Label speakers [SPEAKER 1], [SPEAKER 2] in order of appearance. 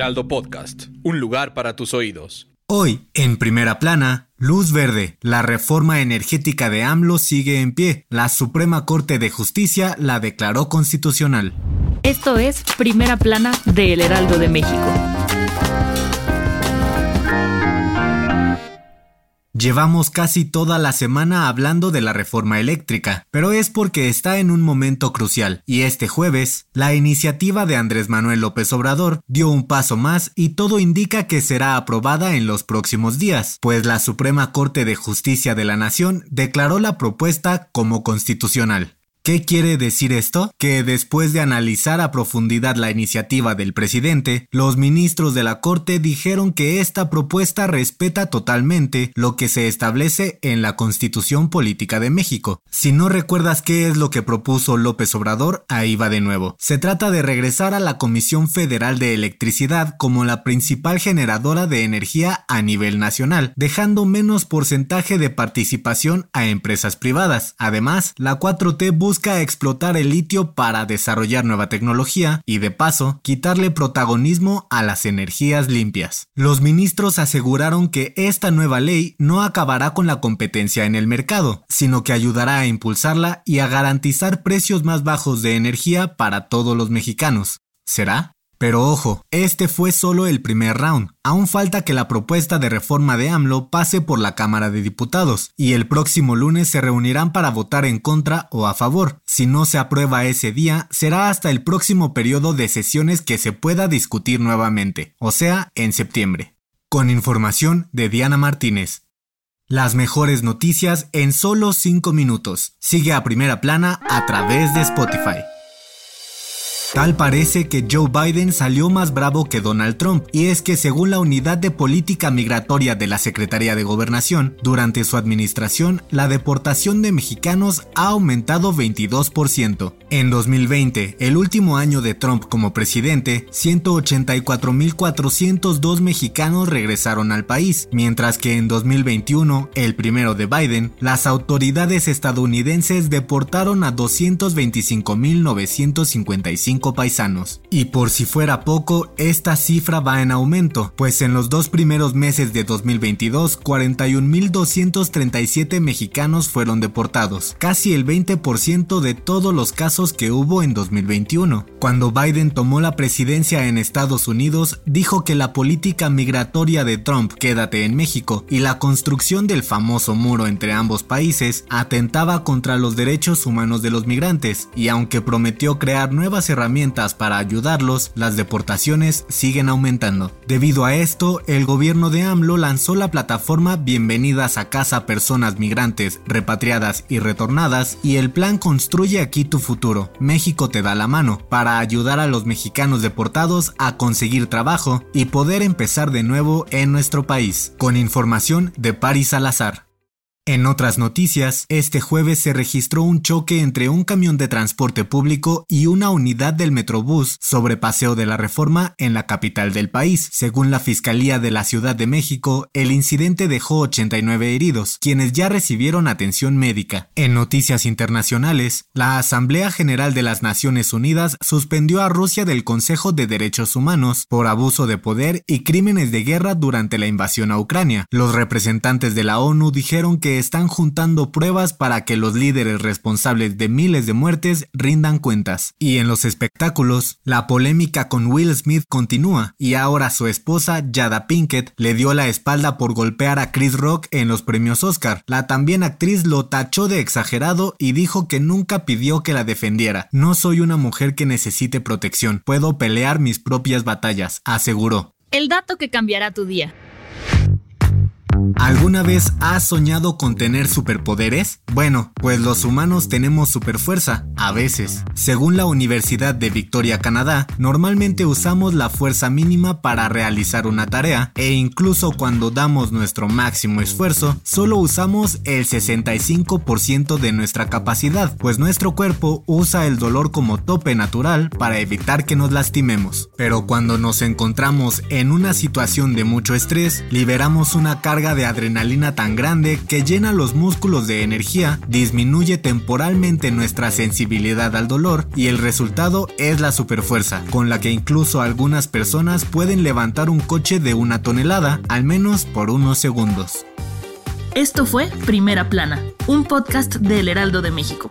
[SPEAKER 1] Heraldo Podcast, un lugar para tus oídos.
[SPEAKER 2] Hoy, en primera plana, luz verde, la reforma energética de AMLO sigue en pie. La Suprema Corte de Justicia la declaró constitucional.
[SPEAKER 3] Esto es Primera Plana de El Heraldo de México.
[SPEAKER 2] Llevamos casi toda la semana hablando de la reforma eléctrica, pero es porque está en un momento crucial, y este jueves, la iniciativa de Andrés Manuel López Obrador dio un paso más y todo indica que será aprobada en los próximos días, pues la Suprema Corte de Justicia de la Nación declaró la propuesta como constitucional. ¿Qué quiere decir esto? Que después de analizar a profundidad la iniciativa del presidente, los ministros de la Corte dijeron que esta propuesta respeta totalmente lo que se establece en la Constitución Política de México. Si no recuerdas qué es lo que propuso López Obrador, ahí va de nuevo. Se trata de regresar a la Comisión Federal de Electricidad como la principal generadora de energía a nivel nacional, dejando menos porcentaje de participación a empresas privadas. Además, la 4T busca explotar el litio para desarrollar nueva tecnología y de paso quitarle protagonismo a las energías limpias. Los ministros aseguraron que esta nueva ley no acabará con la competencia en el mercado, sino que ayudará a impulsarla y a garantizar precios más bajos de energía para todos los mexicanos. ¿Será? Pero ojo, este fue solo el primer round. Aún falta que la propuesta de reforma de AMLO pase por la Cámara de Diputados y el próximo lunes se reunirán para votar en contra o a favor. Si no se aprueba ese día, será hasta el próximo periodo de sesiones que se pueda discutir nuevamente, o sea, en septiembre. Con información de Diana Martínez. Las mejores noticias en solo 5 minutos. Sigue a primera plana a través de Spotify. Tal parece que Joe Biden salió más bravo que Donald Trump, y es que según la Unidad de Política Migratoria de la Secretaría de Gobernación, durante su administración, la deportación de mexicanos ha aumentado 22%. En 2020, el último año de Trump como presidente, 184.402 mexicanos regresaron al país, mientras que en 2021, el primero de Biden, las autoridades estadounidenses deportaron a 225.955 paisanos. Y por si fuera poco, esta cifra va en aumento, pues en los dos primeros meses de 2022, 41.237 mexicanos fueron deportados, casi el 20% de todos los casos que hubo en 2021. Cuando Biden tomó la presidencia en Estados Unidos, dijo que la política migratoria de Trump, quédate en México, y la construcción del famoso muro entre ambos países atentaba contra los derechos humanos de los migrantes, y aunque prometió crear nuevas para ayudarlos, las deportaciones siguen aumentando. Debido a esto, el gobierno de AMLO lanzó la plataforma Bienvenidas a casa personas migrantes, repatriadas y retornadas y el plan Construye aquí tu futuro. México te da la mano para ayudar a los mexicanos deportados a conseguir trabajo y poder empezar de nuevo en nuestro país. Con información de Paris Salazar. En otras noticias, este jueves se registró un choque entre un camión de transporte público y una unidad del Metrobús sobre Paseo de la Reforma en la capital del país. Según la Fiscalía de la Ciudad de México, el incidente dejó 89 heridos, quienes ya recibieron atención médica. En noticias internacionales, la Asamblea General de las Naciones Unidas suspendió a Rusia del Consejo de Derechos Humanos por abuso de poder y crímenes de guerra durante la invasión a Ucrania. Los representantes de la ONU dijeron que están juntando pruebas para que los líderes responsables de miles de muertes rindan cuentas. Y en los espectáculos, la polémica con Will Smith continúa y ahora su esposa Jada Pinkett le dio la espalda por golpear a Chris Rock en los premios Oscar. La también actriz lo tachó de exagerado y dijo que nunca pidió que la defendiera. No soy una mujer que necesite protección, puedo pelear mis propias batallas, aseguró.
[SPEAKER 3] El dato que cambiará tu día.
[SPEAKER 2] ¿Alguna vez has soñado con tener superpoderes? Bueno, pues los humanos tenemos superfuerza, a veces. Según la Universidad de Victoria, Canadá, normalmente usamos la fuerza mínima para realizar una tarea e incluso cuando damos nuestro máximo esfuerzo, solo usamos el 65% de nuestra capacidad, pues nuestro cuerpo usa el dolor como tope natural para evitar que nos lastimemos. Pero cuando nos encontramos en una situación de mucho estrés, liberamos una carga de adrenalina tan grande que llena los músculos de energía, disminuye temporalmente nuestra sensibilidad al dolor y el resultado es la superfuerza, con la que incluso algunas personas pueden levantar un coche de una tonelada, al menos por unos segundos.
[SPEAKER 3] Esto fue Primera Plana, un podcast del Heraldo de México.